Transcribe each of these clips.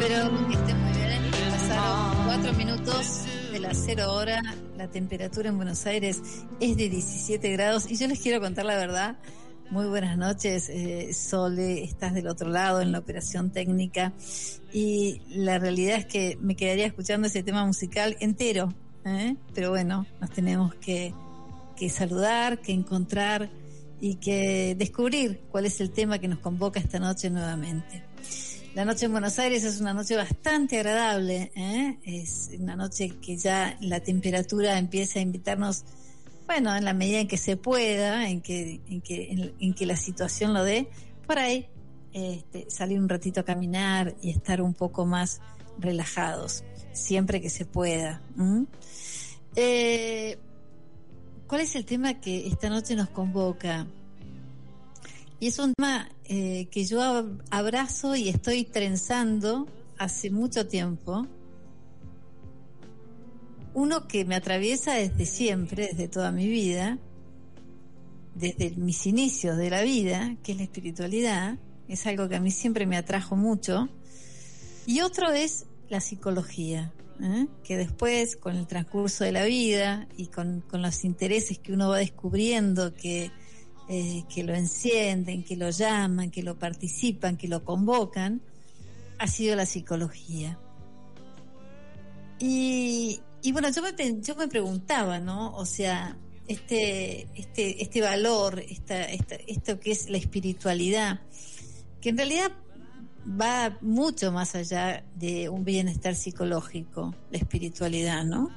Espero que estén muy bien. Pasaron cuatro minutos de las cero hora. La temperatura en Buenos Aires es de 17 grados. Y yo les quiero contar la verdad. Muy buenas noches, eh, Sole. Estás del otro lado en la operación técnica. Y la realidad es que me quedaría escuchando ese tema musical entero. ¿eh? Pero bueno, nos tenemos que, que saludar, que encontrar y que descubrir cuál es el tema que nos convoca esta noche nuevamente. La noche en Buenos Aires es una noche bastante agradable, ¿eh? es una noche que ya la temperatura empieza a invitarnos, bueno, en la medida en que se pueda, en que, en que, en, en que la situación lo dé, por ahí este, salir un ratito a caminar y estar un poco más relajados, siempre que se pueda. Eh, ¿Cuál es el tema que esta noche nos convoca? Y es un tema eh, que yo ab- abrazo y estoy trenzando hace mucho tiempo. Uno que me atraviesa desde siempre, desde toda mi vida, desde mis inicios de la vida, que es la espiritualidad, es algo que a mí siempre me atrajo mucho. Y otro es la psicología, ¿eh? que después, con el transcurso de la vida y con, con los intereses que uno va descubriendo, que, eh, que lo encienden, que lo llaman, que lo participan, que lo convocan, ha sido la psicología. Y, y bueno, yo me, yo me preguntaba, ¿no? O sea, este, este, este valor, esta, esta, esto que es la espiritualidad, que en realidad va mucho más allá de un bienestar psicológico, la espiritualidad, ¿no?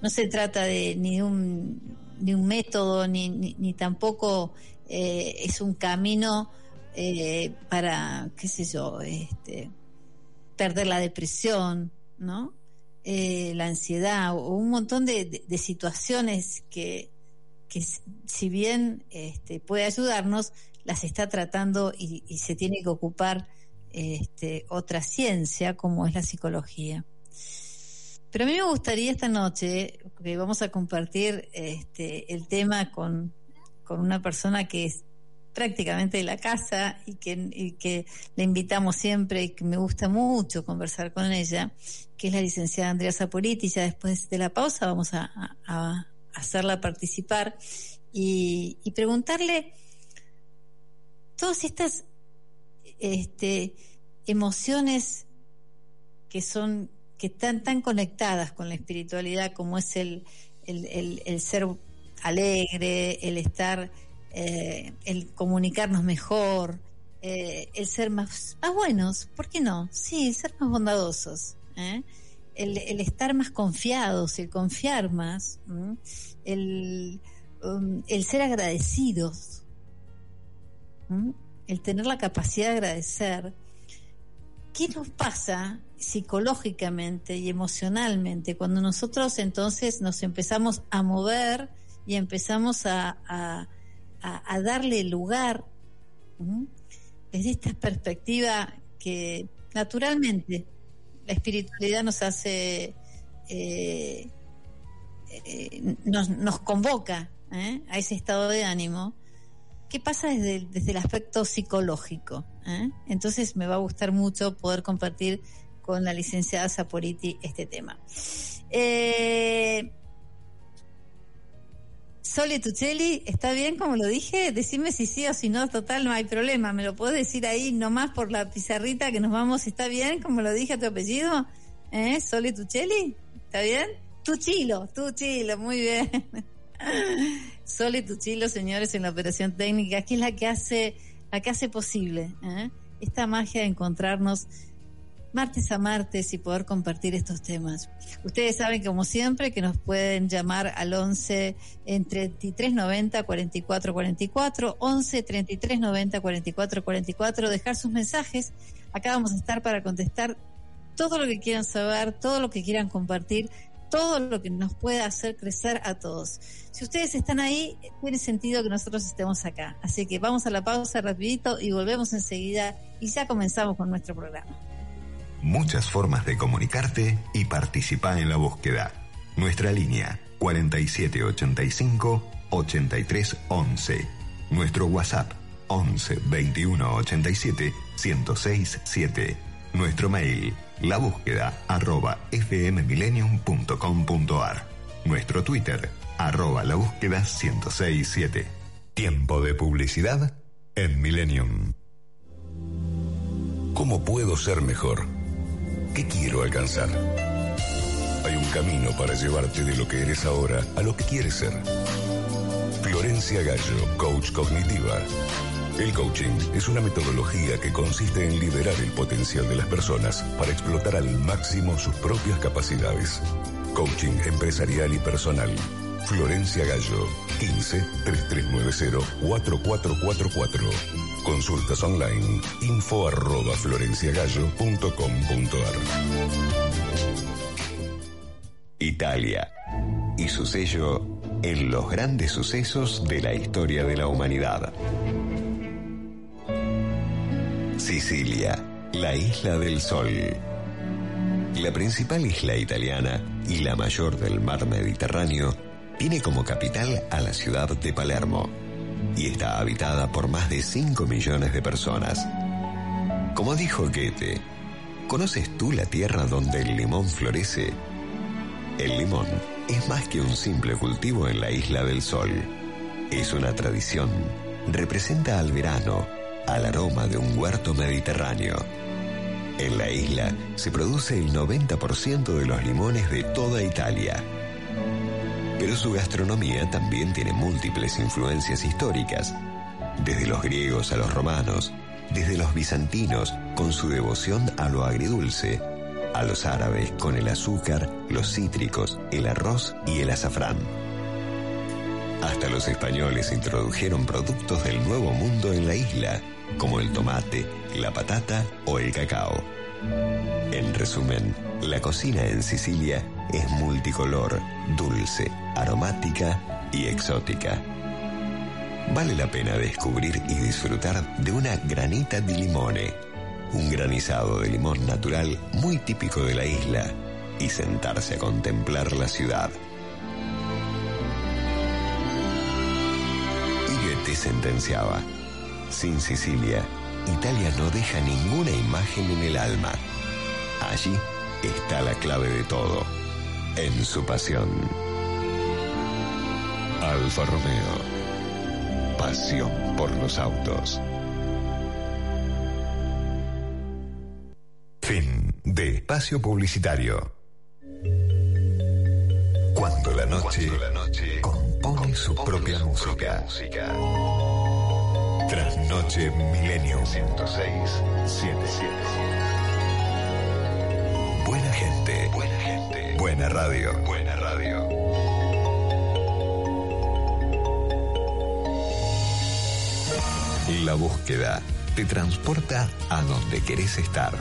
No se trata de ni de un, un método, ni, ni, tampoco eh, es un camino eh, para, qué sé yo, este, perder la depresión, ¿no? Eh, la ansiedad o un montón de, situaciones que, que si bien este, puede ayudarnos, las está tratando y, y se tiene que ocupar este, otra ciencia como es la psicología. Pero a mí me gustaría esta noche, que vamos a compartir este, el tema con, con una persona que es prácticamente de la casa y que, y que la invitamos siempre y que me gusta mucho conversar con ella, que es la licenciada Andrea Saporiti. Ya después de la pausa vamos a, hacerla participar y, y preguntarle todas estas este, emociones que son que están tan conectadas con la espiritualidad como es el, el, el- ser alegre, el estar, eh, el comunicarnos mejor, eh, el ser más, más buenos, ¿por qué no? Sí, ser más bondadosos. ¿eh? el, el estar más confiados, el confiar más, el, um, el ser agradecidos, el tener la capacidad de agradecer. ¿Qué nos pasa psicológicamente y emocionalmente cuando nosotros entonces nos empezamos a mover y empezamos a, a, darle lugar desde esta perspectiva que naturalmente la espiritualidad nos hace, eh, eh, nos, nos convoca ¿eh? a ese estado de ánimo. ¿Qué pasa desde, desde el aspecto psicológico? eh? Entonces me va a gustar mucho poder compartir con la licenciada Saporiti este tema. Eh, Sole Tuccelli, ¿está bien como lo dije? Decime si sí o si no, total, no hay problema. ¿Me lo puedes decir ahí nomás por la pizarrita que nos vamos? ¿Está bien como lo dije a tu apellido? ¿Eh? Sole Tuccelli, ¿está bien? Tuchilo, Tuchilo, muy bien. Sole Tuchilo, señores, en la operación técnica, que es la que hace, la que hace posible ¿eh? esta magia de encontrarnos martes a martes y poder compartir estos temas. Ustedes saben, como siempre, que nos pueden llamar al 11 en 3390 4444, 11 3390 4444, dejar sus mensajes. Acá vamos a estar para contestar todo lo que quieran saber, todo lo que quieran compartir, todo lo que nos pueda hacer crecer a todos. Si ustedes están ahí, tiene sentido que nosotros estemos acá. Así que vamos a la pausa rapidito y volvemos enseguida y ya comenzamos con nuestro programa. Muchas formas de comunicarte y participar en la búsqueda. Nuestra línea 4785 8311. Nuestro WhatsApp 11 21 87 1067 7. Nuestro mail la búsqueda arroba. Nuestro Twitter arroba la búsqueda 1067. Tiempo de publicidad en Millennium. ¿Cómo puedo ser mejor? ¿Qué quiero alcanzar? Hay un camino para llevarte de lo que eres ahora a lo que quieres ser. Florencia Gallo, coach cognitiva. El coaching es una metodología que consiste en liberar el potencial de las personas para explotar al máximo sus propias capacidades. Coaching empresarial y personal. Florencia Gallo, 15 3390 4444. Consultas online, info arroba florenciagallo.com.ar. Italia y su sello en los grandes sucesos de la historia de la humanidad. Sicilia, la isla del sol. La principal isla italiana y la mayor del mar Mediterráneo tiene como capital a la ciudad de Palermo y está habitada por más de 5 millones de personas. Como dijo Goethe, ¿conoces tú la tierra donde el limón florece? El limón es más que un simple cultivo en la isla del sol. Es una tradición. Representa al verano, al aroma de un huerto mediterráneo. En la isla se produce el 90% de los limones de toda Italia. Pero su gastronomía también tiene múltiples influencias históricas, desde los griegos a los romanos, desde los bizantinos con su devoción a lo agridulce, a los árabes con el azúcar, los cítricos, el arroz y el azafrán. Hasta los españoles introdujeron productos del Nuevo Mundo en la isla, como el tomate, la patata o el cacao. En resumen, la cocina en Sicilia es multicolor, dulce, aromática y exótica. Vale la pena descubrir y disfrutar de una granita di limone, un granizado de limón natural muy típico de la isla, y sentarse a contemplar la ciudad. Y Goethe sentenciaba, sin Sicilia, Italia no deja ninguna imagen en el alma. Allí está la clave de todo, en su pasión. Alfa Romeo, pasión por los autos. Fin de espacio publicitario. Cuando la noche, compone su propia música. Trasnoche Milenio 106 Buena gente. Buena gente. Buena radio. Buena radio. La búsqueda te transporta a donde querés estar.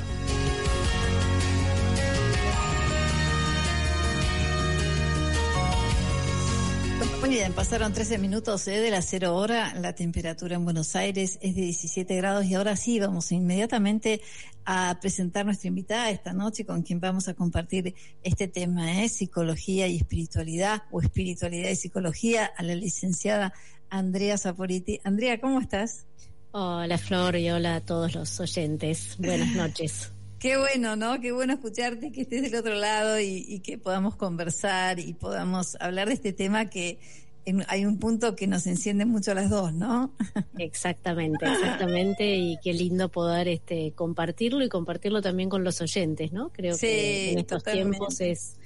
Muy bien, pasaron 13 minutos eh, de la cero hora. La temperatura en Buenos Aires es de 17 grados y ahora sí vamos inmediatamente a presentar nuestra invitada esta noche con quien vamos a compartir este tema, ¿eh? psicología y espiritualidad o espiritualidad y psicología, a la licenciada Andrea Saporiti. Andrea, ¿cómo estás? Hola Flor y hola a todos los oyentes. Buenas noches. Qué bueno, ¿no? Qué bueno escucharte, que estés del otro lado y, y que podamos conversar y podamos hablar de este tema que en- hay un punto que nos enciende mucho a las dos, ¿no? Exactamente, exactamente. Y qué lindo poder este compartirlo y compartirlo también con los oyentes, ¿no? Creo Sí, que en estos totalmente. tiempos es,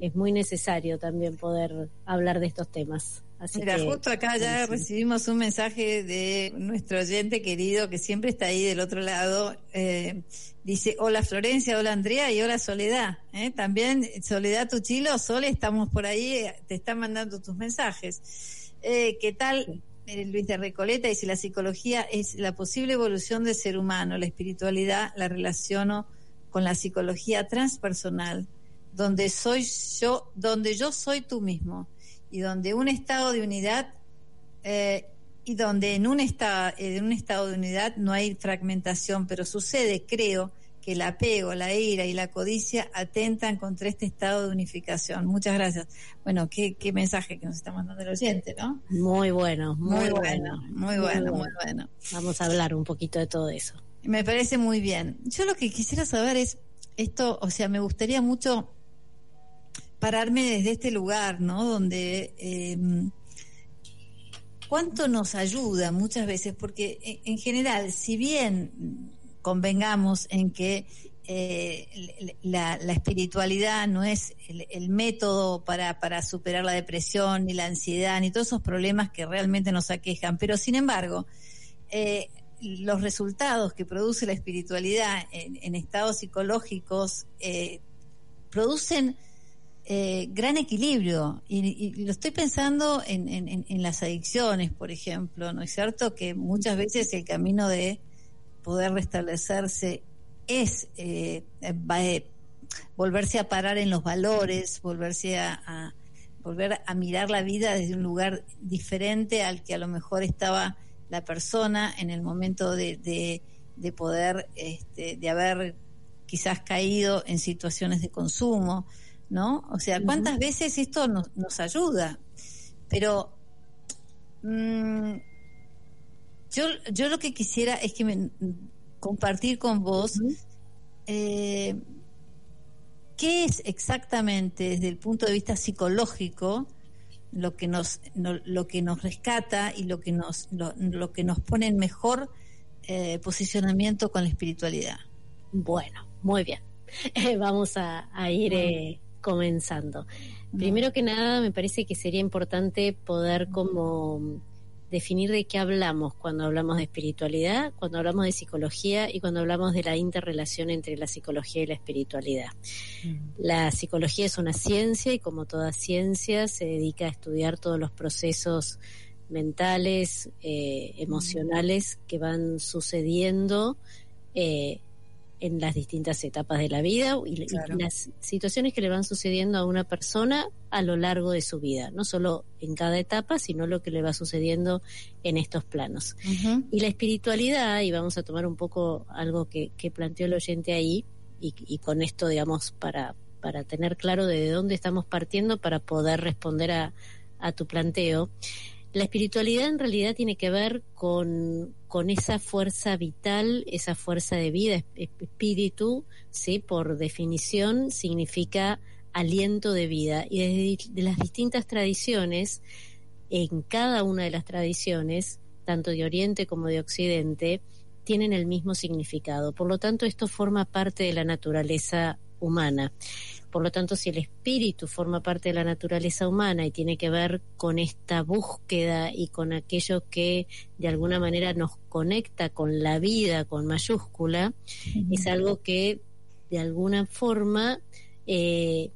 es muy necesario también poder hablar de estos temas. Así Mira, que, justo acá ya recibimos un mensaje de nuestro oyente querido que siempre está ahí del otro lado. Eh, dice, hola Florencia, hola Andrea y hola Soledad. ¿eh? También Soledad Tuchilo, Sole, estamos por ahí, eh, te están mandando tus mensajes. Eh, ¿Qué tal? Eh, Luis de Recoleta dice, la psicología es la posible evolución del ser humano, la espiritualidad la relaciono con la psicología transpersonal, donde soy yo, donde yo soy tú mismo y donde un estado de unidad eh, y donde en un, estado, en un estado de unidad no hay fragmentación, pero sucede, creo, que el apego, la ira y la codicia atentan contra este estado de unificación. Muchas gracias. Bueno, qué, qué mensaje que nos está mandando el oyente, ¿no? Muy bueno, muy, bueno. muy bueno, muy bueno. Vamos a hablar un poquito de todo eso. Me parece muy bien. Yo lo que quisiera saber es esto, o sea, me gustaría mucho pararme desde este lugar, ¿no? Donde eh, cuánto nos ayuda muchas veces, porque en, en general, si bien convengamos en que eh, la, espiritualidad no es el, el método para, para superar la depresión, ni la ansiedad, ni todos esos problemas que realmente nos aquejan, pero sin embargo, eh, los resultados que produce la espiritualidad en, en estados psicológicos eh, producen eh, gran equilibrio. Y, y, lo estoy pensando en, en, en, las adicciones, por ejemplo, ¿no es cierto? Que muchas veces el camino de poder restablecerse es eh, va, eh, volverse a parar en los valores, volverse a, a, volver a mirar la vida desde un lugar diferente al que a lo mejor estaba la persona en el momento de, de, de poder, este, de haber quizás caído en situaciones de consumo, ¿no? O sea, ¿cuántas uh -huh. veces esto nos, nos ayuda? Pero mmm, yo, yo lo que quisiera es que me, compartir con vos uh -huh. eh, qué es exactamente desde el punto de vista psicológico lo que nos no, lo que nos rescata y lo que nos lo, lo que nos pone en mejor eh, posicionamiento con la espiritualidad. Bueno, muy bien. Vamos a, a ir eh, comenzando. Primero que nada, me parece que sería importante poder como definir de qué hablamos cuando hablamos de espiritualidad, cuando hablamos de psicología y cuando hablamos de la interrelación entre la psicología y la espiritualidad. La psicología es una ciencia y como toda ciencia se dedica a estudiar todos los procesos mentales, eh, emocionales que van sucediendo eh, en las distintas etapas de la vida y, claro. y, las situaciones que le van sucediendo a una persona a lo largo de su vida, no solo en cada etapa, sino lo que le va sucediendo en estos planos. Uh -huh. Y la espiritualidad, y vamos a tomar un poco algo que, que planteó el oyente ahí, y, y, con esto, digamos, para, para tener claro de dónde estamos partiendo para poder responder a, a tu planteo. La espiritualidad en realidad tiene que ver con, con esa fuerza vital, esa fuerza de vida, espíritu, ¿sí? por definición significa aliento de vida. Y desde de las distintas tradiciones, en cada una de las tradiciones, tanto de Oriente como de Occidente, tienen el mismo significado. Por lo tanto, esto forma parte de la naturaleza humana. Por lo tanto, si el espíritu forma parte de la naturaleza humana y tiene que ver con esta búsqueda y con aquello que de alguna manera nos conecta con la vida, con mayúscula, uh -huh. es algo que de alguna forma eh,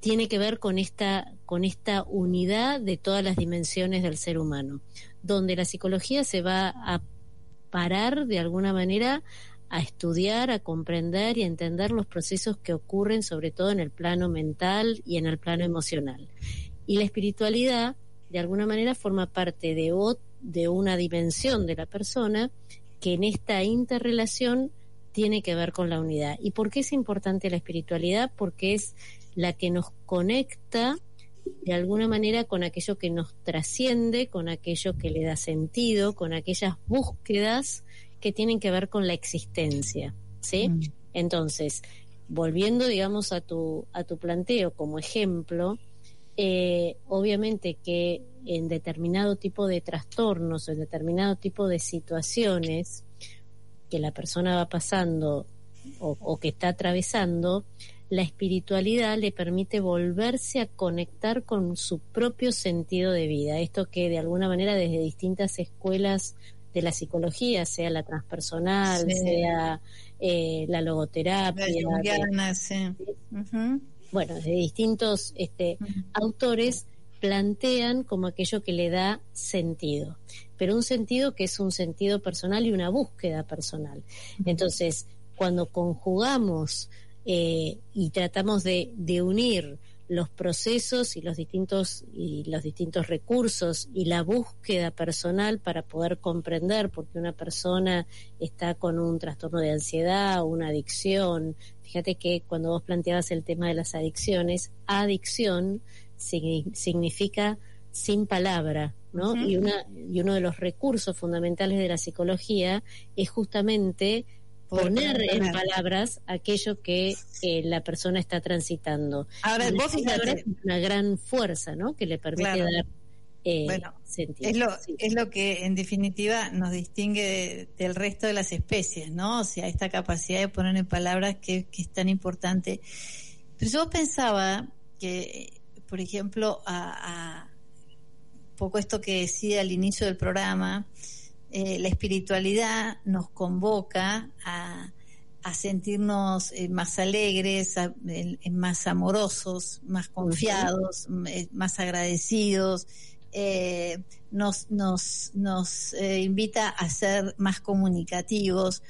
tiene que ver con esta, con esta unidad de todas las dimensiones del ser humano, donde la psicología se va a parar de alguna manera a estudiar, a comprender y a entender los procesos que ocurren sobre todo en el plano mental y en el plano emocional. Y la espiritualidad, de alguna manera, forma parte de, de una dimensión de la persona que en esta interrelación tiene que ver con la unidad. ¿Y por qué es importante la espiritualidad? Porque es la que nos conecta de alguna manera con aquello que nos trasciende, con aquello que le da sentido, con aquellas búsquedas que tienen que ver con la existencia, ¿sí? Mm. Entonces, volviendo, digamos, a tu, a tu planteo como ejemplo, eh, obviamente que en determinado tipo de trastornos, en determinado tipo de situaciones que la persona va pasando o que está atravesando, la espiritualidad le permite volverse a conectar con su propio sentido de vida. Esto que de alguna manera desde distintas escuelas de la psicología, sea la transpersonal, sea eh, la logoterapia. Bueno, de distintos este, autores plantean como aquello que le da sentido, pero un sentido que es un sentido personal y una búsqueda personal. Entonces, cuando conjugamos eh, y tratamos de, unir los procesos y los distintos y los distintos recursos y la búsqueda personal para poder comprender por qué una persona está con un trastorno de ansiedad o una adicción. Fíjate que cuando vos planteabas el tema de las adicciones, adicción significa sin palabra, ¿no? y, una, y uno de los recursos fundamentales de la psicología es justamente poner en palabras aquello que eh, la persona está transitando. Ahora, vos fíjate. una gran fuerza, ¿no? Que le permite dar eh, sentido. Es lo, es lo que en definitiva nos distingue del resto de las especies, ¿no? O sea, esta capacidad de poner en palabras que, que es tan importante. Pero yo pensaba que, por ejemplo, a, a poco esto que decía al inicio del programa, eh, la espiritualidad nos convoca a, sentirnos eh, más alegres, más amorosos, más confiados, eh, más agradecidos. nos nos, nos invita a ser más comunicativos.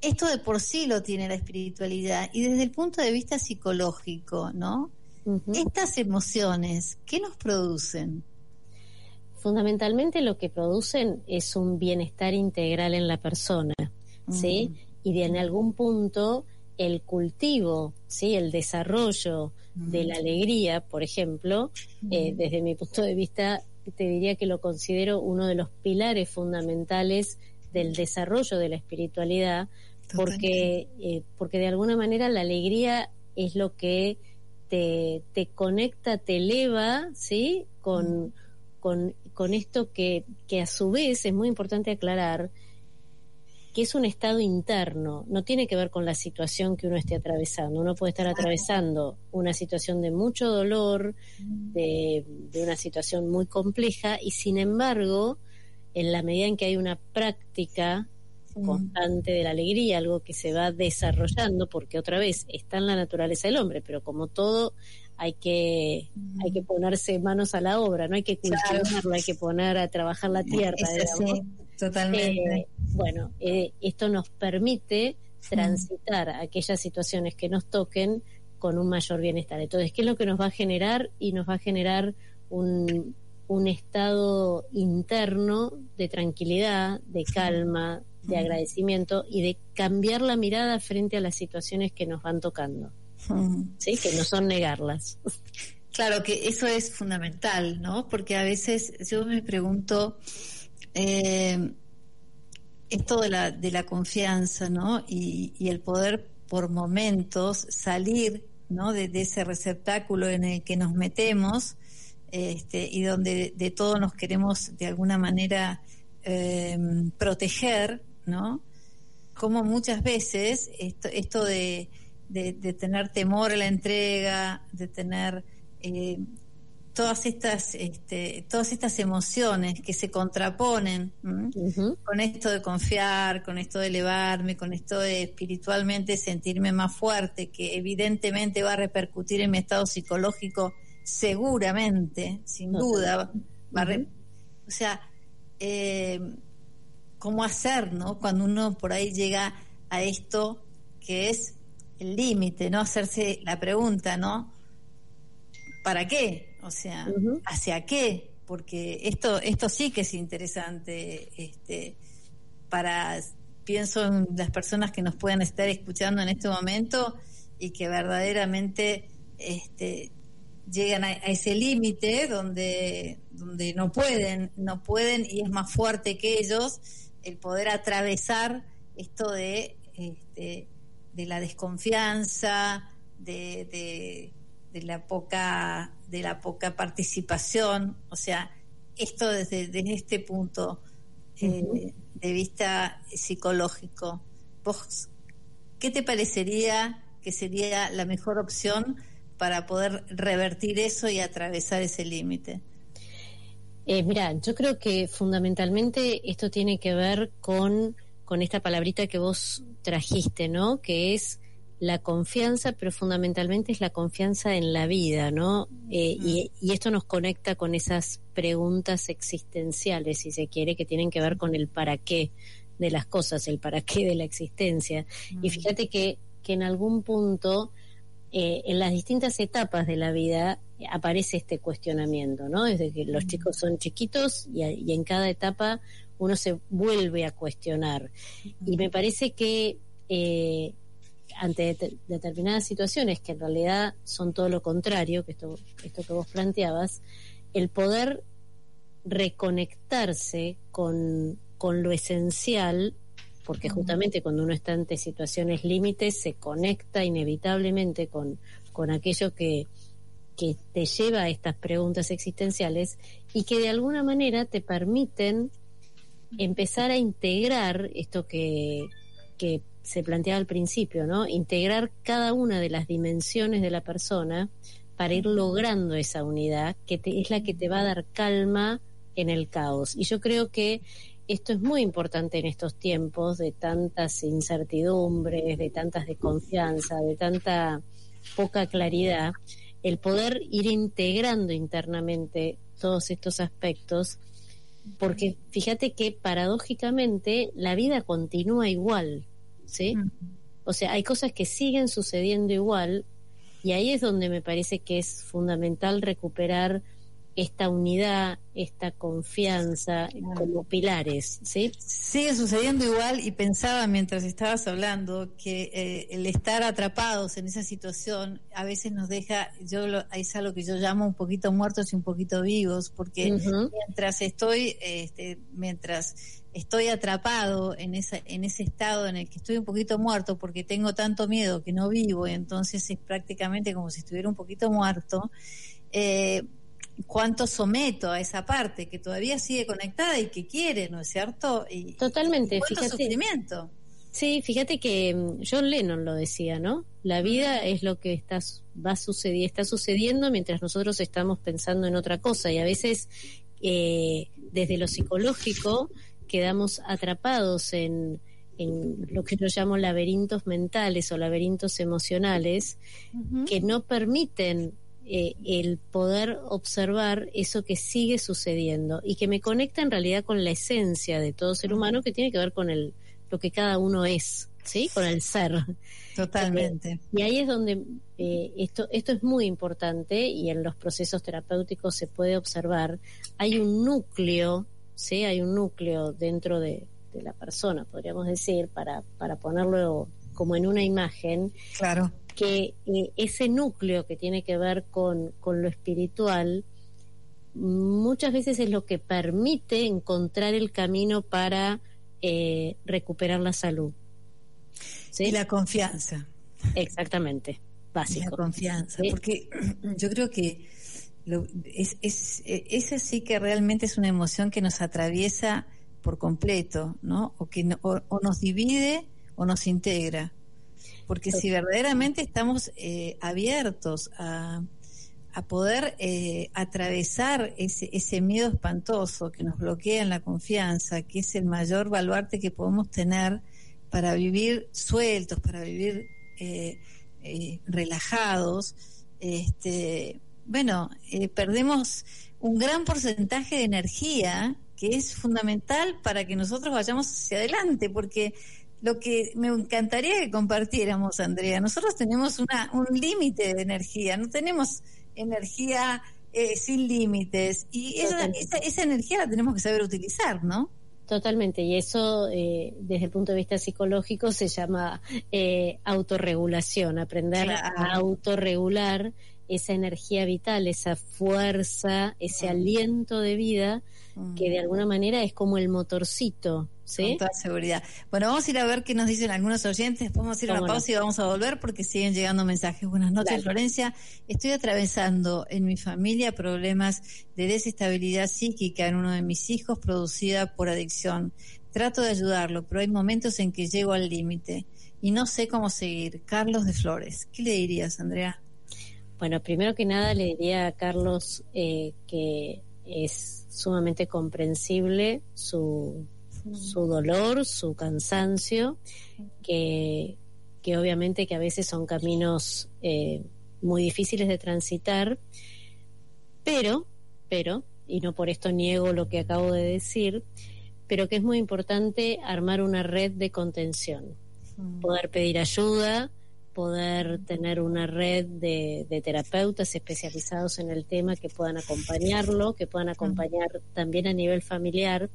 Esto de por sí lo tiene la espiritualidad y desde el punto de vista psicológico, ¿no? Estas emociones, ¿qué nos producen? Fundamentalmente lo que producen es un bienestar integral en la persona, ¿sí? Y de en algún punto el cultivo, ¿sí? El desarrollo de la alegría, por ejemplo, eh, desde mi punto de vista, te diría que lo considero uno de los pilares fundamentales del desarrollo de la espiritualidad, porque, eh, porque de alguna manera la alegría es lo que te, te conecta, te eleva, ¿sí? Con, con con esto que, que a su vez es muy importante aclarar que es un estado interno, no tiene que ver con la situación que uno esté atravesando. Uno puede estar atravesando una situación de mucho dolor, de, de, una situación muy compleja, y sin embargo, en la medida en que hay una práctica constante de la alegría, algo que se va desarrollando, porque otra vez está en la naturaleza del hombre, pero como todo hay que, hay que ponerse manos a la obra, no hay que cultivarlo, hay que poner a trabajar la tierra. totalmente. Eh, bueno, eh, esto nos permite transitar aquellas situaciones que nos toquen con un mayor bienestar. Entonces, ¿qué es lo que nos va a generar? Y nos va a generar un, un estado interno de tranquilidad, de calma, de agradecimiento y de cambiar la mirada frente a las situaciones que nos van tocando. Sí, que no son negarlas. Claro que eso es fundamental, ¿no? Porque a veces yo me pregunto eh, esto de la, de la confianza, ¿no? Y, el poder por momentos salir, ¿no? De, ese receptáculo en el que nos metemos este, y donde de, todo nos queremos de alguna manera eh, proteger, ¿no? Como muchas veces esto, esto de de, tener temor a la entrega, de tener, eh, todas estas este, todas estas emociones que se contraponen con esto de confiar, con esto de elevarme, con esto de espiritualmente sentirme más fuerte, que evidentemente va a repercutir en mi estado psicológico seguramente, sin duda, va a re- o sea, eh, cómo hacer, ¿no? Cuando uno por ahí llega a esto que es el límite, ¿no? Hacerse la pregunta, ¿no? ¿Para qué? O sea. ¿hacia qué? Porque esto, esto sí que es interesante, este, para, pienso en las personas que nos puedan estar escuchando en este momento y que verdaderamente, este, llegan a, a ese límite donde, donde no pueden, no pueden y es más fuerte que ellos el poder atravesar esto de, este, de la desconfianza, de, de, de la poca, de la poca participación, o sea, esto desde, desde este punto eh, de vista psicológico. ¿Vos qué te parecería que sería la mejor opción para poder revertir eso y atravesar ese límite? Eh, mira, yo creo que fundamentalmente esto tiene que ver con, con esta palabrita que vos trajiste, ¿no? Que es la confianza, pero fundamentalmente es la confianza en la vida, ¿no? Eh, y, y esto nos conecta con esas preguntas existenciales, si se quiere, que tienen que ver con el para qué de las cosas, el para qué de la existencia. Y fíjate que, que en algún punto eh, en las distintas etapas de la vida aparece este cuestionamiento, ¿no? Desde que los chicos son chiquitos y, a- y en cada etapa uno se vuelve a cuestionar. Y me parece que eh, ante det- determinadas situaciones que en realidad son todo lo contrario, que esto, esto que vos planteabas, el poder reconectarse con, con lo esencial porque justamente cuando uno está ante situaciones límites se conecta inevitablemente con, con aquello que, que te lleva a estas preguntas existenciales y que de alguna manera te permiten empezar a integrar esto que, que se planteaba al principio, ¿no? Integrar cada una de las dimensiones de la persona para ir logrando esa unidad que te- es la que te va a dar calma en el caos. Y yo creo que esto es muy importante en estos tiempos de tantas incertidumbres, de tantas desconfianza, de tanta poca claridad, el poder ir integrando internamente todos estos aspectos, porque fíjate que paradójicamente la vida continúa igual, ¿sí? O sea, hay cosas que siguen sucediendo igual y ahí es donde me parece que es fundamental recuperar esta unidad, esta confianza como pilares, ¿sí? Sigue sucediendo igual y pensaba mientras estabas hablando que eh, el estar atrapados en esa situación a veces nos deja, yo lo, es algo que yo llamo un poquito muertos y un poquito vivos, porque mientras estoy, este, mientras estoy atrapado en esa, en ese estado en el que estoy un poquito muerto porque tengo tanto miedo que no vivo y entonces es prácticamente como si estuviera un poquito muerto. Eh, cuánto someto a esa parte que todavía sigue conectada y que quiere, ¿no es cierto? Y, Totalmente, y cuánto fíjate. sufrimiento. Sí, fíjate que mm, John Lennon lo decía, ¿no? La vida es lo que está, va sucediendo, está sucediendo mientras nosotros estamos pensando en otra cosa y a veces eh, desde lo psicológico quedamos atrapados en, en lo que yo llamo laberintos mentales o laberintos emocionales que no permiten eh, el poder observar eso que sigue sucediendo y que me conecta en realidad con la esencia de todo ser humano que tiene que ver con el lo que cada uno es, ¿sí? Con el ser. Totalmente. Y ahí es donde eh, esto, esto es muy importante y en los procesos terapéuticos se puede observar. Hay un núcleo, ¿sí? Hay un núcleo dentro de, de la persona, podríamos decir, para, para ponerlo como en una imagen, Claro. Que eh, ese núcleo que tiene que ver con, con lo espiritual muchas veces es lo que permite encontrar el camino para eh, recuperar la salud. ¿Sí? Y la confianza. Exactamente, y básico. La confianza. Sí. Porque yo creo que lo- es, es, eh, esa sí que realmente es una emoción que nos atraviesa por completo, ¿no? O que no- o, o nos divide o nos integra. Porque si verdaderamente estamos eh, abiertos a, a poder eh, atravesar ese, ese miedo espantoso que nos bloquea en la confianza, que es el mayor baluarte que podemos tener para vivir sueltos, para vivir eh, eh, relajados, este, bueno, perdemos un gran porcentaje de energía que es fundamental para que nosotros vayamos hacia adelante, porque lo que me encantaría que compartiéramos, Andrea, nosotros tenemos una, un límite de energía, no tenemos energía eh, sin límites y esa, esa, esa energía la tenemos que saber utilizar, ¿no? Totalmente, y eso eh, desde el punto de vista psicológico se llama eh, autorregulación, aprender Claro. a autorregular esa energía vital, esa fuerza, ese aliento de vida que de alguna manera es como el motorcito, ¿sí? Con toda seguridad. Bueno, vamos a ir a ver qué nos dicen algunos oyentes. Después vamos a ir a una no. pausa y vamos a volver porque siguen llegando mensajes. Buenas noches, Dale. Florencia. Estoy atravesando en mi familia problemas de desestabilidad psíquica en uno de mis hijos producida por adicción. Trato de ayudarlo, pero hay momentos en que llego al límite y no sé cómo seguir. Carlos de Flores. ¿Qué le dirías, Andrea? Bueno, primero que nada le diría a Carlos eh, que es sumamente comprensible su, su dolor, su cansancio, que, que obviamente que a veces son caminos eh, muy difíciles de transitar, pero, pero, y no por esto niego lo que acabo de decir, pero que es muy importante armar una red de contención. Poder pedir ayuda, poder tener una red de, de terapeutas especializados en el tema que puedan acompañarlo, que puedan acompañar también a nivel familiar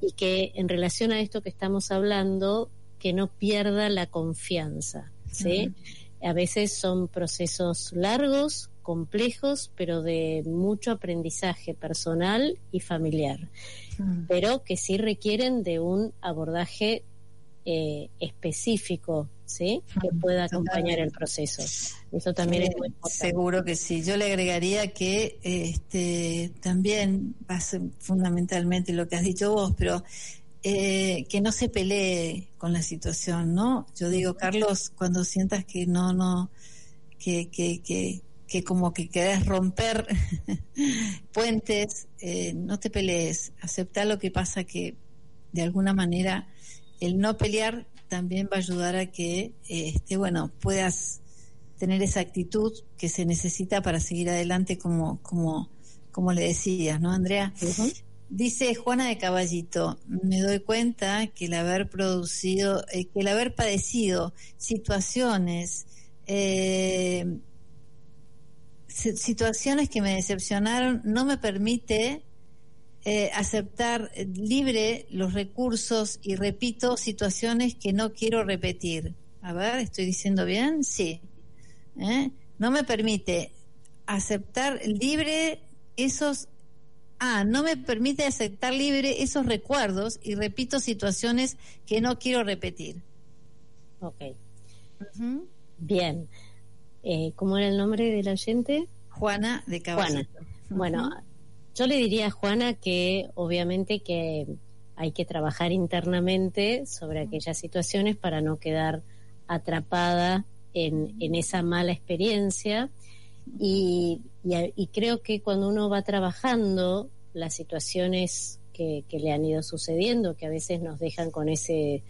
y que en relación a esto que estamos hablando, que no pierda la confianza, ¿sí? A veces son procesos largos, complejos, pero de mucho aprendizaje personal y familiar, pero que sí requieren de un abordaje eh, específico, ¿sí? Que pueda acompañar el proceso. Eso también es muy importante. Seguro que sí. Yo le agregaría que este también va a ser fundamentalmente lo que has dicho vos, pero eh, que no se pelee con la situación, ¿no? Yo digo, Carlos, cuando sientas que no, no, que, que, que, que como que querés romper puentes, eh, no te pelees, acepta lo que pasa que de alguna manera el no pelear también va a ayudar a que, este, bueno, puedas tener esa actitud que se necesita para seguir adelante como, como, como le decías, ¿no, Andrea? Dice Juana de Caballito, me doy cuenta que el haber producido, eh, que el haber padecido situaciones, eh, si- situaciones que me decepcionaron, no me permite eh, aceptar eh, libre los recursos y repito situaciones que no quiero repetir. A ver, ¿estoy diciendo bien? Sí. ¿Eh? No me permite aceptar libre esos Ah, no me permite aceptar libre esos recuerdos y repito situaciones que no quiero repetir. Ok, bien. Eh, ¿Cómo era el nombre del oyente? Juana de Caballito. Bueno, yo le diría a Juana que obviamente que hay que trabajar internamente sobre aquellas situaciones para no quedar atrapada en, en esa mala experiencia y, y creo que cuando uno va trabajando las situaciones que, que le han ido sucediendo, que a veces nos dejan con ese,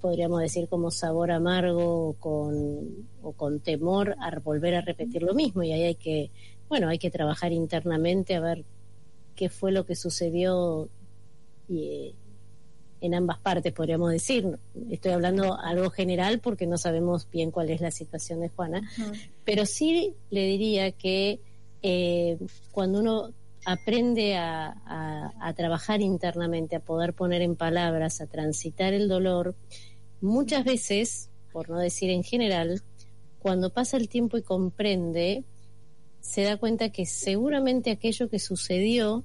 podríamos decir, como sabor amargo o con, o con temor a volver a repetir lo mismo. Y ahí hay que, bueno, hay que trabajar internamente a ver qué fue lo que sucedió y, eh, en ambas partes, podríamos decir. Estoy hablando algo general porque no sabemos bien cuál es la situación de Juana, pero sí le diría que eh, cuando uno aprende a, a- a trabajar internamente, a poder poner en palabras, a transitar el dolor, muchas veces, por no decir en general, cuando pasa el tiempo y comprende, se da cuenta que seguramente aquello que sucedió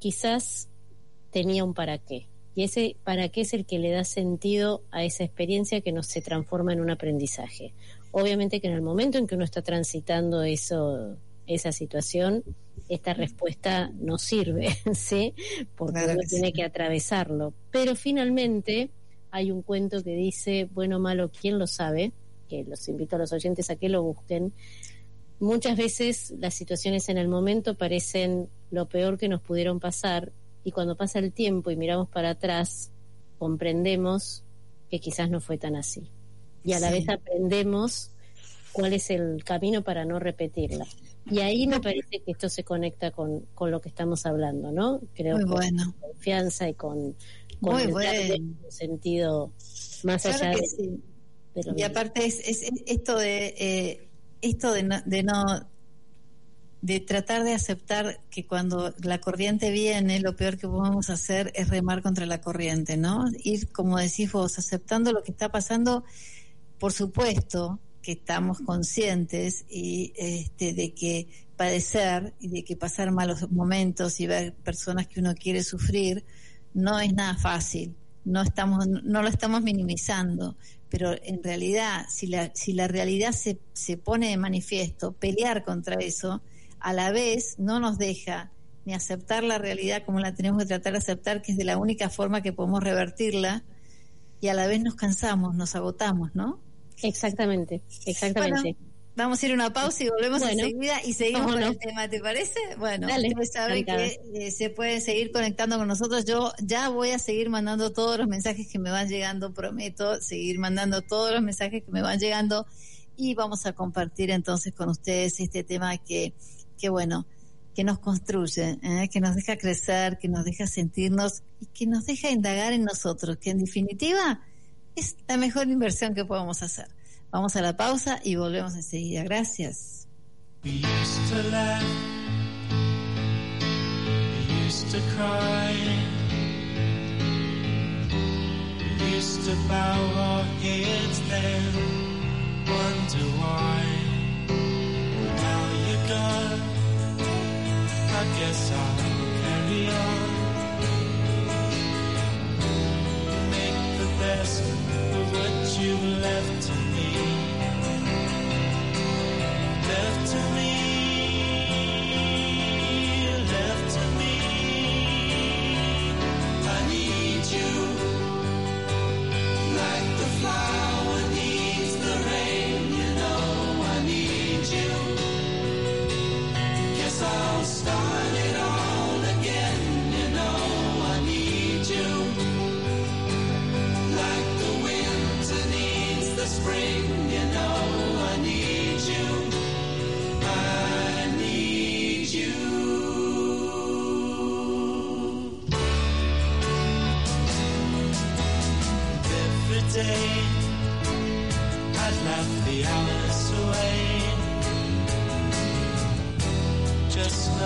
quizás tenía un para qué. Y ese para qué es el que le da sentido a esa experiencia que nos se transforma en un aprendizaje. Obviamente que en el momento en que uno está transitando eso, esa situación, esta respuesta no sirve, ¿sí? Porque Claro uno que tiene que atravesarlo. Pero finalmente hay un cuento que dice, bueno o malo, ¿quién lo sabe? Que los invito a los oyentes a que lo busquen. Muchas veces las situaciones en el momento parecen lo peor que nos pudieron pasar y cuando pasa el tiempo y miramos para atrás, comprendemos que quizás no fue tan así. Y a la Sí. vez aprendemos cuál es el camino para no repetirla. Y ahí me parece que esto se conecta con, con lo que estamos hablando, ¿no? Creo Muy que bueno. con confianza y con, con Muy el bueno. un sentido más Claro allá de, sí. de lo Y aparte es, es- es esto de eh, esto de no, de no de tratar de aceptar que cuando la corriente viene, lo peor que podemos hacer es remar contra la corriente, ¿no? Ir, como decís vos, aceptando lo que está pasando, por supuesto que estamos conscientes y este, de que padecer y de que pasar malos momentos y ver personas que uno quiere sufrir no es nada fácil. No estamos, no lo estamos minimizando, pero en realidad, si la, si la realidad se, se pone de manifiesto, pelear contra eso, a la vez no nos deja ni aceptar la realidad como la tenemos que tratar de aceptar, que es de la única forma que podemos revertirla, y a la vez nos cansamos, nos agotamos, ¿no? Exactamente, exactamente. Vamos a ir a una pausa y volvemos Bueno, enseguida y seguimos con no. el tema, ¿te parece? Bueno, Dale, ustedes saben encantada. que eh, se pueden seguir conectando con nosotros. Yo ya voy a seguir mandando todos los mensajes que me van llegando, prometo seguir mandando todos los mensajes que me van llegando y vamos a compartir entonces con ustedes este tema que, que bueno, que nos construye, ¿eh? que nos deja crecer, que nos deja sentirnos y que nos deja indagar en nosotros, que en definitiva es la mejor inversión que podemos hacer. Vamos a la pausa y volvemos enseguida. Gracias. Of what you left left to me,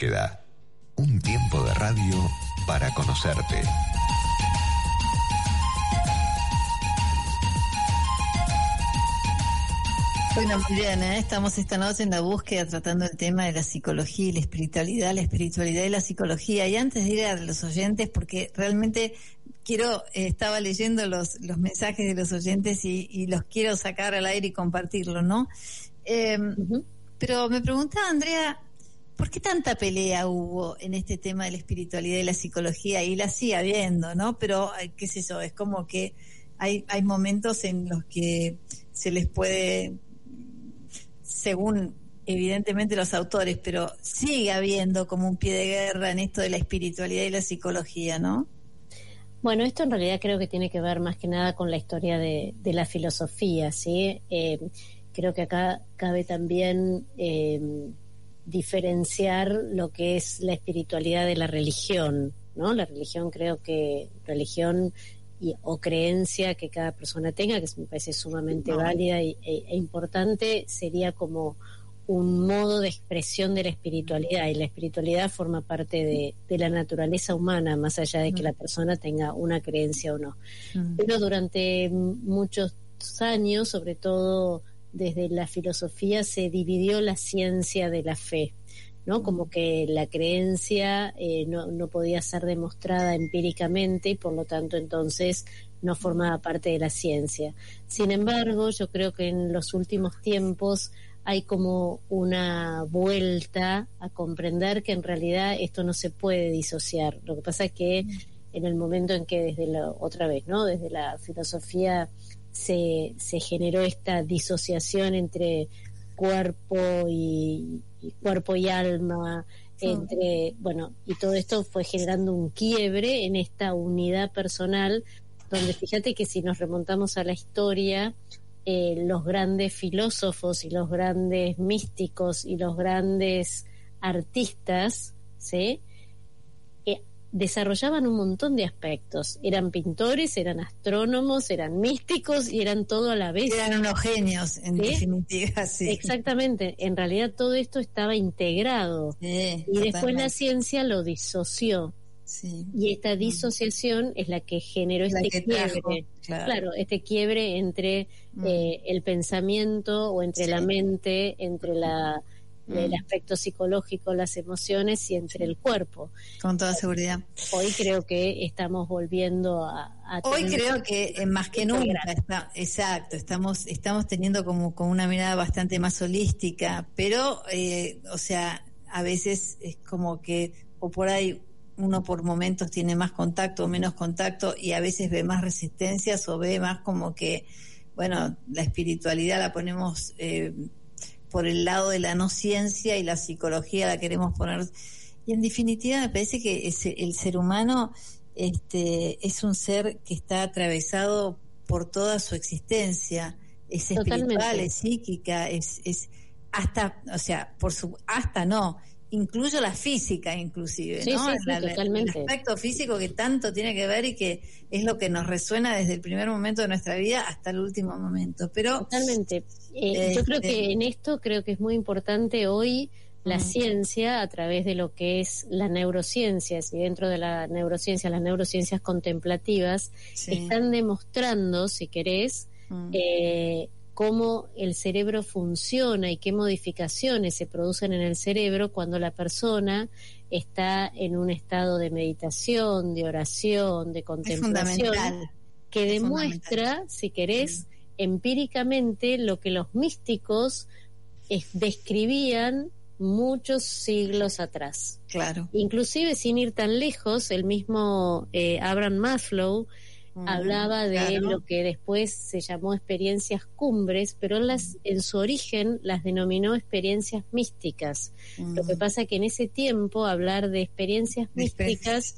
búsqueda. Un tiempo de radio para conocerte. Bueno, muy bien, ¿eh? estamos esta noche en la búsqueda tratando el tema de la psicología y la espiritualidad, la espiritualidad y la psicología. Y antes de ir a los oyentes, porque realmente quiero, eh, estaba leyendo los, los mensajes de los oyentes y, y los quiero sacar al aire y compartirlo, ¿no? Eh, Pero me preguntaba, Andrea, ¿por qué tanta pelea hubo en este tema de la espiritualidad y la psicología? Y la sigue habiendo, ¿no? Pero, eh, qué sé yo, es como que hay, momentos en los que se les puede según evidentemente los autores, pero sigue habiendo como un pie de guerra en esto de la espiritualidad y la psicología, ¿no? Bueno, esto en realidad creo que tiene que ver más que nada con la historia de, de la filosofía, ¿sí? Eh, creo que acá cabe también eh, diferenciar lo que es la espiritualidad de la religión, ¿no? La religión creo que religión y, o creencia que cada persona tenga, que me parece sumamente No. válida y, e, e importante, sería como un modo de expresión de la espiritualidad y la espiritualidad forma parte de, de la naturaleza humana, más allá de que Mm. la persona tenga una creencia o no. Mm. Pero durante muchos años, sobre todo desde la filosofía, se dividió la ciencia de la fe, ¿no? Como que la creencia eh, no, no podía ser demostrada empíricamente y por lo tanto entonces no formaba parte de la ciencia. Sin embargo, yo creo que en los últimos tiempos hay como una vuelta a comprender que en realidad esto no se puede disociar. Lo que pasa es que en el momento en que desde otra vez, ¿no? Desde la filosofía se, se generó esta disociación entre cuerpo y, y cuerpo y alma, Sí. entre, bueno, y todo esto fue generando un quiebre en esta unidad personal, donde fíjate que si nos remontamos a la historia, eh, los grandes filósofos y los grandes místicos y los grandes artistas, ¿sí? Desarrollaban un montón de aspectos. Eran pintores, eran astrónomos, eran místicos y eran todo a la vez. Eran unos genios, en ¿Sí? definitiva, sí. Exactamente. En realidad todo esto estaba integrado. Sí, Y después la ciencia lo disoció. Sí. Y esta disociación es la que generó La este que trajo, quiebre. claro. Claro, este quiebre entre Mm. eh, el pensamiento o entre la mente, entre la, el Mm. aspecto psicológico, las emociones y entre el cuerpo. Con toda seguridad. Hoy creo que estamos volviendo a... a Hoy creo que eh, más que nunca, está, exacto, estamos, estamos teniendo como, como una mirada bastante más holística, pero, eh, o sea, a veces es como que, o por ahí uno por momentos tiene más contacto o menos contacto y a veces ve más resistencias o ve más como que, bueno, la espiritualidad la ponemos eh, por el lado de la no ciencia y la psicología la queremos poner. Y en definitiva me parece que ese- el ser humano este, es un ser que está atravesado por toda su existencia. Es espiritual, Totalmente. es psíquica, es, es hasta, o sea, por su, hasta no, incluyo la física inclusive, Sí, ¿no? sí, sí, La- la- totalmente. El aspecto físico que tanto tiene que ver y que es lo que nos resuena desde el primer momento de nuestra vida hasta el último momento. Pero Totalmente. Eh, yo Este- creo que en esto creo que es muy importante hoy la ciencia a través de lo que es la neurociencia y dentro de la neurociencia, las neurociencias contemplativas, están demostrando, si querés, eh, cómo el cerebro funciona y qué modificaciones se producen en el cerebro cuando la persona está en un estado de meditación, de oración, de contemplación que Es demuestra, si querés, empíricamente lo que los místicos es- describían muchos siglos atrás. Claro. Inclusive sin ir tan lejos, el mismo eh, Abraham Maslow Mm, hablaba de claro. lo que después se llamó experiencias cumbres, pero en, las, en su origen las denominó experiencias místicas. Lo que Mm, pasa que en ese tiempo hablar de experiencias místicas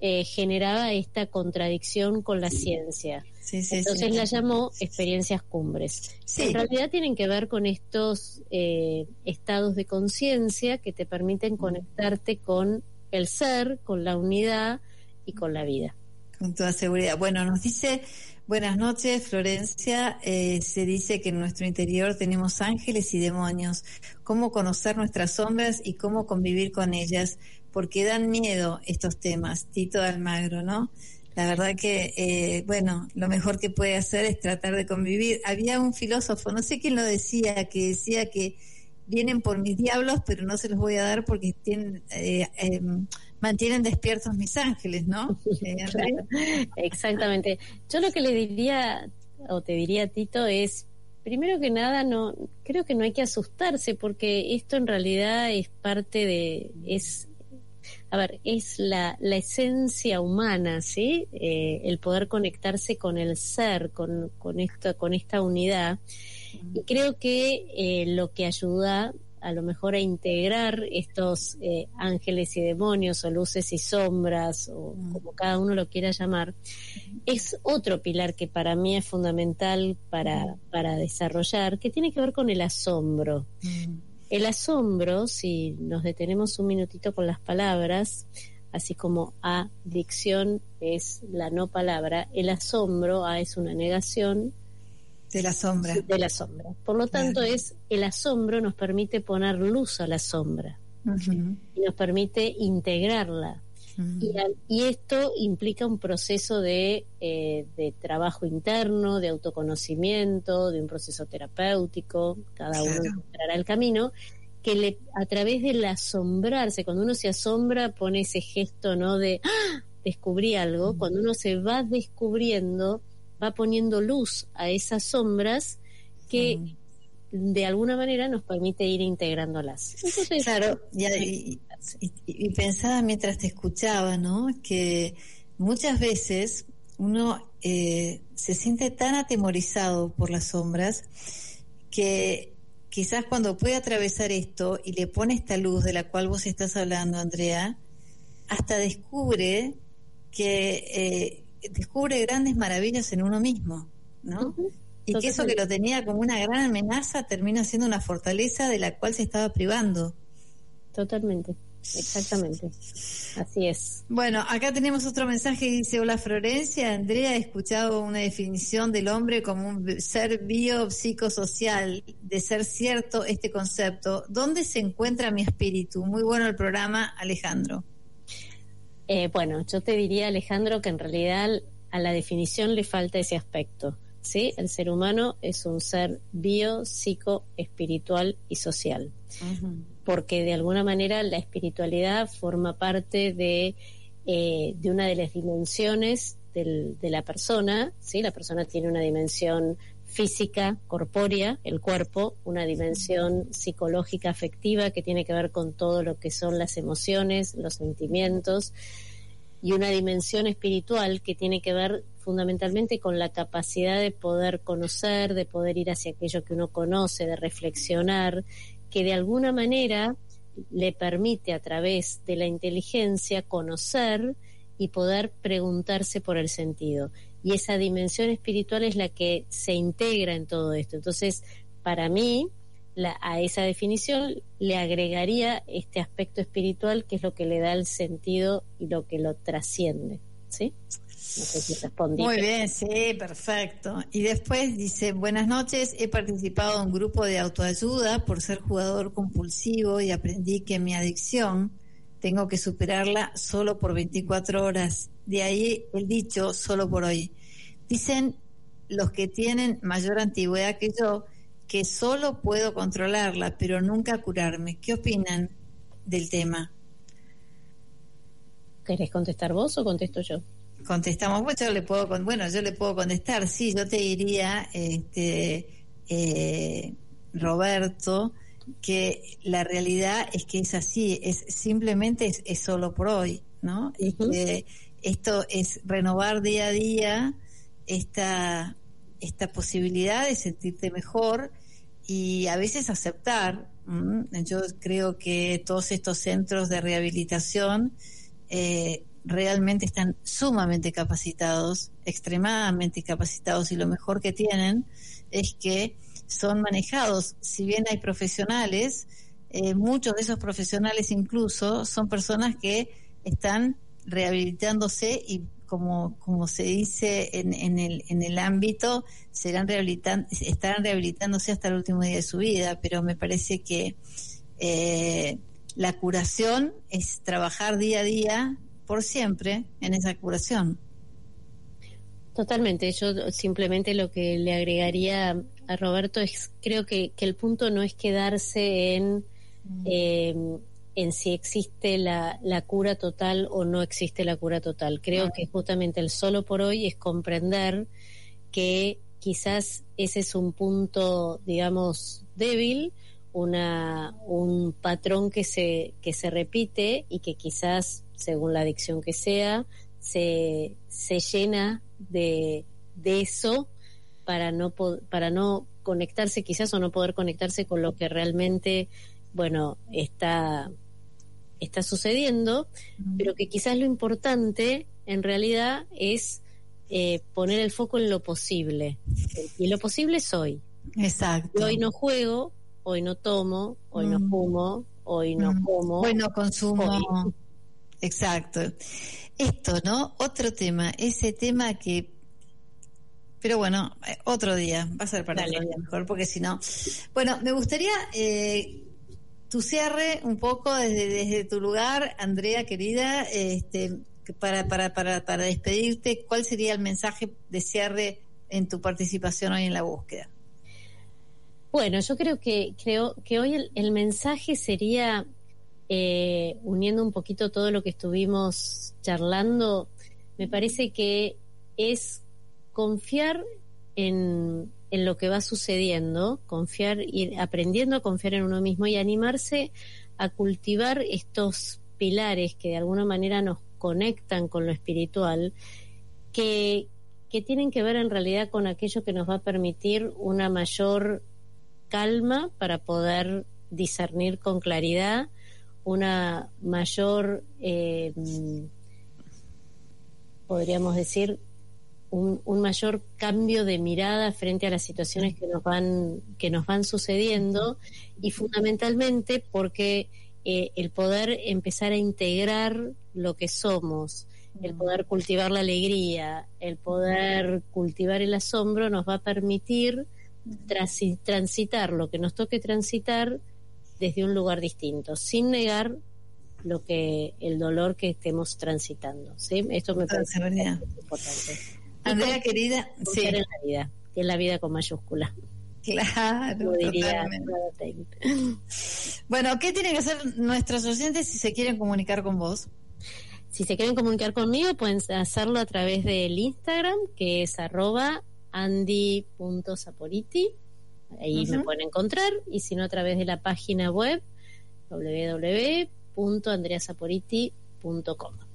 eh, generaba esta contradicción con la ciencia. Sí, sí, Entonces sí. la llamó experiencias cumbres. En realidad tienen que ver con estos eh, estados de conciencia que te permiten conectarte con el ser, con la unidad y con la vida. Con toda seguridad. Bueno, nos dice, buenas noches, Florencia. Eh, se dice que en nuestro interior tenemos ángeles y demonios. ¿Cómo conocer nuestras sombras y cómo convivir con ellas? Porque dan miedo estos temas. Tito Almagro, ¿no? La verdad que, eh, bueno, lo mejor que puede hacer es tratar de convivir. Había un filósofo, no sé quién lo decía, que decía que vienen por mis diablos, pero no se los voy a dar porque tienen, eh, eh, mantienen despiertos mis ángeles, ¿no? Eh. Exactamente. Yo lo que le diría, o te diría, Tito, es, primero que nada, no creo que no hay que asustarse, porque esto en realidad es parte de, es, a ver, es la, la esencia humana, ¿sí? Eh, el poder conectarse con el ser, con, con, esto, con esta unidad. Y creo que eh, lo que ayuda a lo mejor a integrar estos eh, ángeles y demonios o luces y sombras o como cada uno lo quiera llamar, es otro pilar que para mí es fundamental para, para desarrollar, que tiene que ver con el asombro. El asombro, si nos detenemos un minutito con las palabras, así como adicción es la no palabra, el asombro, A es una negación, De la sombra. de la sombra. Por lo tanto, Claro. es el asombro nos permite poner luz a la sombra y nos permite integrarla. Y, al- y esto implica un proceso de, eh, de trabajo interno, de autoconocimiento, de un proceso terapéutico, cada uno encontrará el camino, que le, a través del asombrarse, cuando uno se asombra, pone ese gesto no de ¡Ah! descubrí algo, cuando uno se va descubriendo, va poniendo luz a esas sombras que de alguna manera nos permite ir integrándolas. Entonces, Claro, y, y- y- y pensaba mientras te escuchaba, ¿no? Que muchas veces uno eh, se siente tan atemorizado por las sombras que quizás cuando puede atravesar esto y le pone esta luz de la cual vos estás hablando, Andrea, hasta descubre que eh, descubre grandes maravillas en uno mismo, ¿no? Y que eso que lo tenía como una gran amenaza termina siendo una fortaleza de la cual se estaba privando. Totalmente, exactamente. Así es. Bueno, acá tenemos otro mensaje que dice, hola Florencia, Andrea, he escuchado una definición del hombre como un ser biopsicosocial, de ser cierto este concepto. ¿Dónde se encuentra mi espíritu? Muy bueno el programa, Alejandro. Eh, bueno, yo te diría, Alejandro, que en realidad a la definición le falta ese aspecto. ¿sí? El ser humano es un ser bio, psico, espiritual y social. Porque de alguna manera la espiritualidad forma parte de, eh, de una de las dimensiones del- de la persona. ¿sí? La persona tiene una dimensión física, corpórea, el cuerpo, una dimensión psicológica, afectiva, que tiene que ver con todo lo que son las emociones, los sentimientos, y una dimensión espiritual que tiene que ver fundamentalmente con la capacidad de poder conocer, de poder ir hacia aquello que uno conoce, de reflexionar, que de alguna manera le permite a través de la inteligencia conocer y poder preguntarse por el sentido. Y esa dimensión espiritual es la que se integra en todo esto. Entonces, para mí, la- a esa definición le agregaría este aspecto espiritual que es lo que le da el sentido y lo que lo trasciende. ¿Sí? No sé si respondí. Muy bien, sí, perfecto. Y después dice, buenas noches, he participado en un grupo de autoayuda por ser jugador compulsivo y aprendí que mi adicción tengo que superarla solo por 24 horas. De ahí el dicho, solo por hoy. Dicen los que tienen mayor antigüedad que yo que solo puedo controlarla, pero nunca curarme. ¿Qué opinan del tema? ¿Querés contestar vos o contesto yo? contestamos pues yo le puedo bueno yo le puedo contestar sí yo te diría este eh, Roberto que la realidad es que es así es simplemente es, es solo por hoy no. Este, esto es renovar día a día esta esta posibilidad de sentirte mejor y a veces aceptar ¿m? yo creo que todos estos centros de rehabilitación eh, realmente están sumamente capacitados, extremadamente capacitados y lo mejor que tienen es que son manejados, si bien hay profesionales, eh, muchos de esos profesionales incluso son personas que están rehabilitándose y como, como se dice en, en, el, en el ámbito, serán rehabilitan, estarán rehabilitándose hasta el último día de su vida, pero me parece que eh, la curación es trabajar día a día por siempre en esa curación. Totalmente, yo simplemente lo que le agregaría Roberto es, creo que, que el punto no es quedarse en, eh, en si existe la, la cura total o no existe la cura total. Creo que justamente el solo por hoy es comprender que quizás ese es un punto, digamos, débil, una, un patrón que se, que se repite y que quizás, según la adicción que sea, se, se llena de, de eso para no, para no conectarse quizás o no poder conectarse con lo que realmente, bueno, está, está sucediendo, pero que quizás lo importante en realidad es eh, poner el foco en lo posible. Y lo posible es hoy. Exacto. Y hoy no juego, hoy no tomo, hoy no Mm. fumo, hoy no Mm. como. Bueno, consumo. Hoy. Exacto. Esto, ¿no? Otro tema, ese tema que... Pero bueno, eh, otro día, va a ser para otro día mejor, porque si no... Bueno, me gustaría eh, tu cierre un poco desde, desde tu lugar, Andrea, querida, este, para, para, para, para despedirte, ¿cuál sería el mensaje de cierre en tu participación hoy en la búsqueda? Bueno, yo creo que creo que hoy el, el mensaje sería eh, uniendo un poquito todo lo que estuvimos charlando. Me parece que es confiar en, en lo que va sucediendo, confiar ir aprendiendo a confiar en uno mismo y animarse a cultivar estos pilares que de alguna manera nos conectan con lo espiritual, que, que tienen que ver en realidad con aquello que nos va a permitir una mayor calma para poder discernir con claridad, una mayor, eh, podríamos decir, un, un mayor cambio de mirada frente a las situaciones que nos van, que nos van sucediendo y fundamentalmente porque eh, el poder empezar a integrar lo que somos, el poder cultivar la alegría, el poder cultivar el asombro nos va a permitir transi- transitar lo que nos toque transitar desde un lugar distinto, sin negar lo que el dolor que estemos transitando. ¿sí? Esto me parece que es importante. Andrea, querida, sí, en la vida, que es la vida con mayúscula, claro, diría. Bueno, ¿qué tienen que hacer nuestros oyentes si se quieren comunicar con vos? Si se quieren comunicar conmigo, pueden hacerlo a través del Instagram, que es arroba andy.saporiti. Ahí me pueden encontrar. Y si no, a través de la página web www.andreasaporiti.com.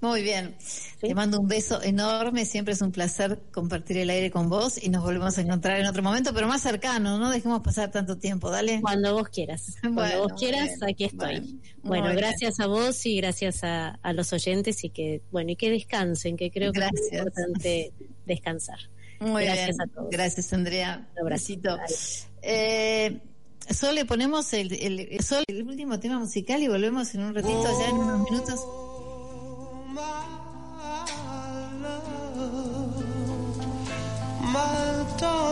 Muy bien. Te mando un beso enorme. Siempre es un placer compartir el aire con vos y nos volvemos a encontrar en otro momento, pero más cercano. No dejemos pasar tanto tiempo. Dale. Cuando vos quieras. Cuando Bueno, vos quieras, aquí estoy. bueno. Gracias a vos y gracias a, a los oyentes y que, bueno, y que descansen, que creo que es Gracias. importante descansar. Muy Gracias bien. a todos. Gracias, Andrea. Un. Dale. Eh, Sol, le ponemos el, el, el último tema musical y volvemos en un ratito, ya en unos minutos. my love, my darling.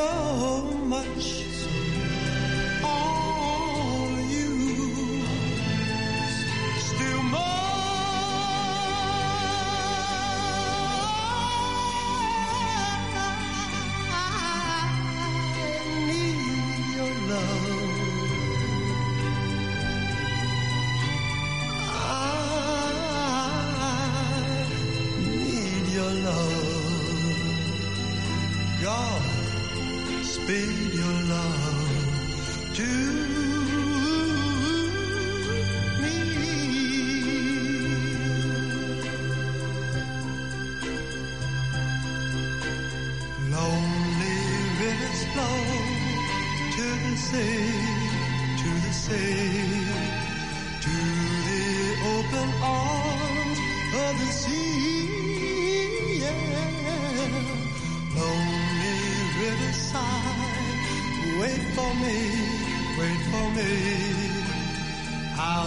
know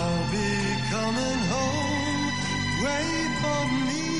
I'll be coming home. Wait for me.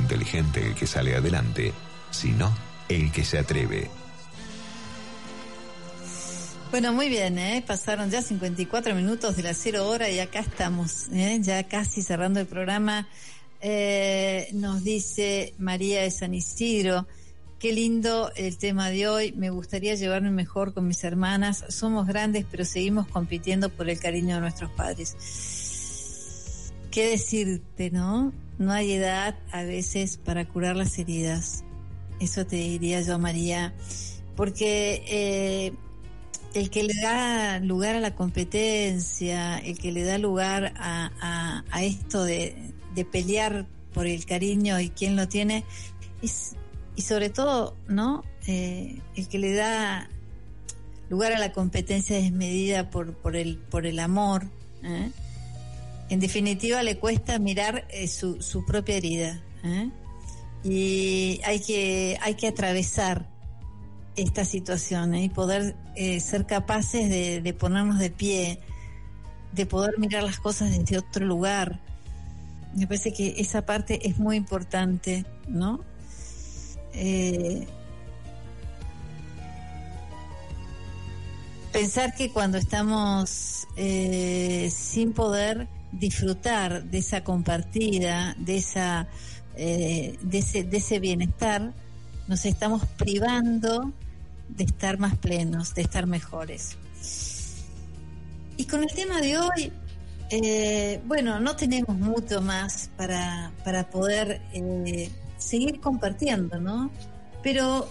Inteligente el que sale adelante, sino el que se atreve. Bueno, muy bien, ¿eh? pasaron ya 54 minutos de la cero hora y acá estamos, ¿eh? ya casi cerrando el programa. Eh, nos dice María de San Isidro, qué lindo el tema de hoy, me gustaría llevarme mejor con mis hermanas, somos grandes pero seguimos compitiendo por el cariño de nuestros padres. ¿Qué decirte, no? No hay edad a veces para curar las heridas. Eso te diría yo, María. Porque eh, el que le da lugar a la competencia, el que le da lugar a, a- esto de, de pelear por el cariño y quién lo tiene, es, y sobre todo, ¿no? Eh, el que le da lugar a la competencia desmedida por, por, el, por el amor, ¿eh? En definitiva le cuesta mirar eh, su, propia herida. ¿eh? Y hay que, hay que atravesar esta situación ¿eh? y poder ser capaces de, ponernos de pie, de poder mirar las cosas desde otro lugar. Me parece que esa parte es muy importante, ¿no? Pensar que cuando estamos sin poder disfrutar de esa compartida, de esa eh, de ese, bienestar, nos estamos privando de estar más plenos, de estar mejores. Y con el tema de hoy, eh, bueno, no tenemos mucho más para, para poder eh, seguir compartiendo, ¿no? Pero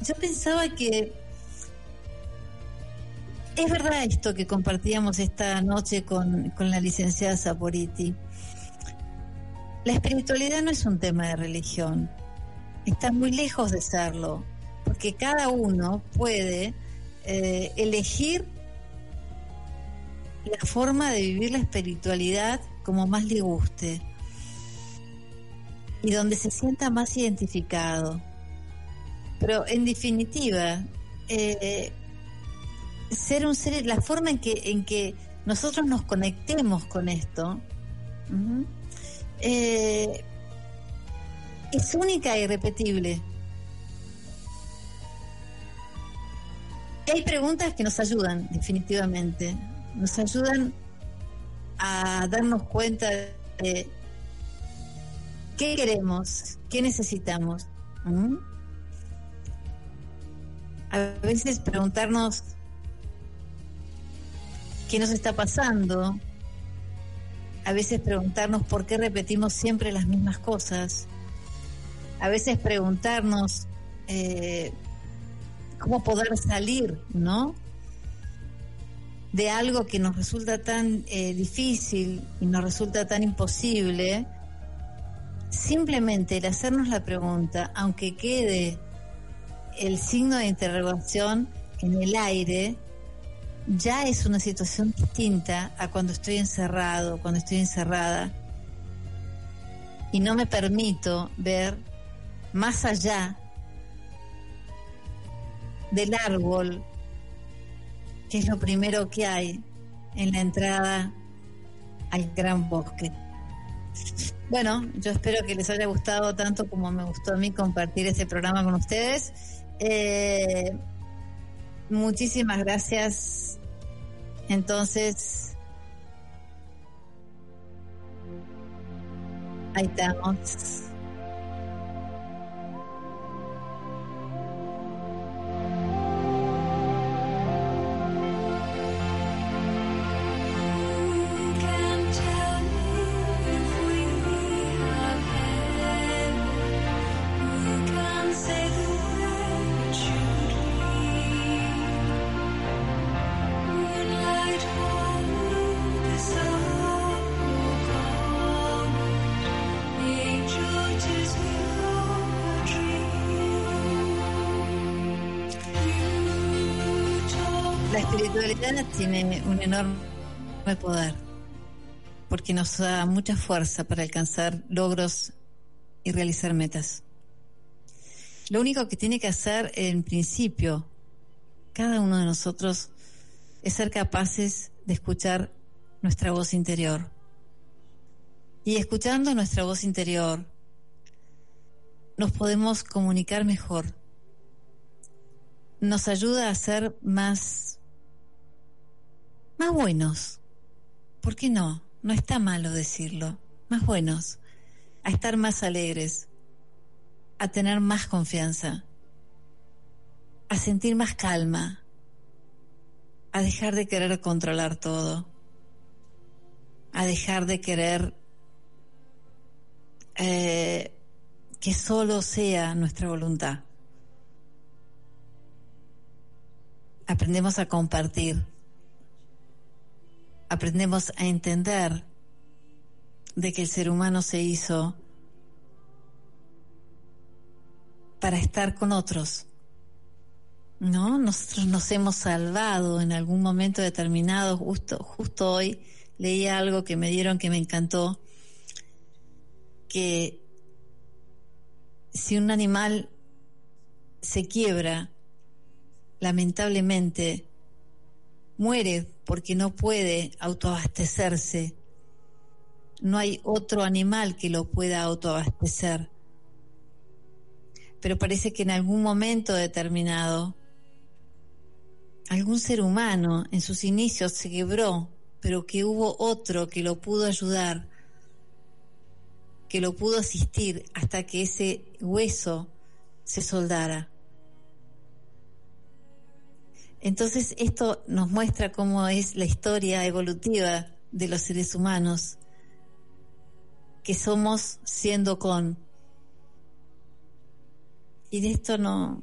yo pensaba que es verdad esto que compartíamos esta noche con, con la licenciada Saporiti. La espiritualidad no es un tema de religión, está muy lejos de serlo, porque cada uno puede eh, elegir la forma de vivir la espiritualidad como más le guste y donde se sienta más identificado. Pero en definitiva, eh, ser un ser, la forma en que, en que nosotros nos conectemos con esto, eh, es única e irrepetible. Hay preguntas que nos ayudan, definitivamente. Nos ayudan a darnos cuenta de qué queremos, qué necesitamos. A veces preguntarnos qué nos está pasando, a veces preguntarnos por qué repetimos siempre las mismas cosas, a veces preguntarnos eh, cómo poder salir, ¿no? De algo que nos resulta tan eh, difícil y nos resulta tan imposible, simplemente el hacernos la pregunta, aunque quede el signo de interrogación en el aire, ya es una situación distinta a cuando estoy encerrado, cuando estoy encerrada y no me permito ver más allá del árbol, que es lo primero que hay en la entrada al gran bosque. Bueno, yo espero que les haya gustado tanto como me gustó a mí compartir este programa con ustedes. Eh, muchísimas gracias. Entonces, ahí estamos. Espiritualidad tiene un enorme poder porque nos da mucha fuerza para alcanzar logros y realizar metas. Lo único que tiene que hacer en principio cada uno de nosotros es ser capaces de escuchar nuestra voz interior. Y escuchando nuestra voz interior, nos podemos comunicar mejor. Nos ayuda a ser más, más buenos. ¿Por qué no? No está malo decirlo. Más buenos. A estar más alegres. A tener más confianza. A sentir más calma. A dejar de querer controlar todo. A dejar de querer eh, que solo sea nuestra voluntad. Aprendemos a compartir. Aprendemos a entender de que el ser humano se hizo para estar con otros. ¿No? Nosotros nos hemos salvado en algún momento determinado. Justo, justo hoy leí algo que me dieron que me encantó. Que si un animal se quiebra, lamentablemente muere porque no puede autoabastecerse. No hay otro animal que lo pueda autoabastecer. Pero parece que en algún momento determinado, algún ser humano en sus inicios se quebró, pero que hubo otro que lo pudo ayudar, que lo pudo asistir hasta que ese hueso se soldara. Entonces esto nos muestra cómo es la historia evolutiva de los seres humanos, que somos siendo con. Y de esto no,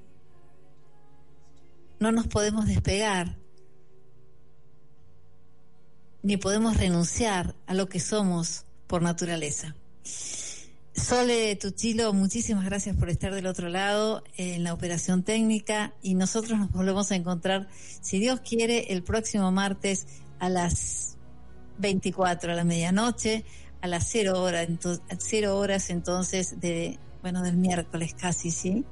no nos podemos despegar, ni podemos renunciar a lo que somos por naturaleza. Sole Tuchilo, muchísimas gracias por estar del otro lado en la operación técnica y nosotros nos volvemos a encontrar, si Dios quiere, el próximo martes a las 24 a la medianoche, a las 0 horas, cero horas entonces de, bueno, del miércoles casi, ¿sí?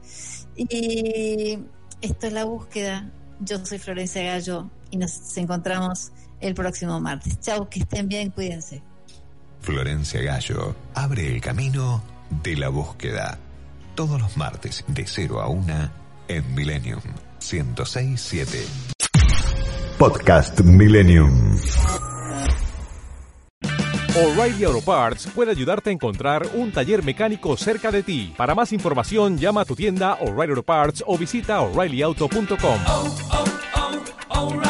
Y esto es la búsqueda. Yo soy Florencia Gallo y nos encontramos el próximo martes. Chao, que estén bien, cuídense. Florencia Gallo abre el camino de la búsqueda. Todos los martes de 0 a 1 en Millennium 1067. Podcast Millennium. O'Reilly Auto Parts puede ayudarte a encontrar un taller mecánico cerca de ti. Para más información, llama a tu tienda O'Reilly Auto Parts o visita oreillyauto.com. Oh, oh, oh,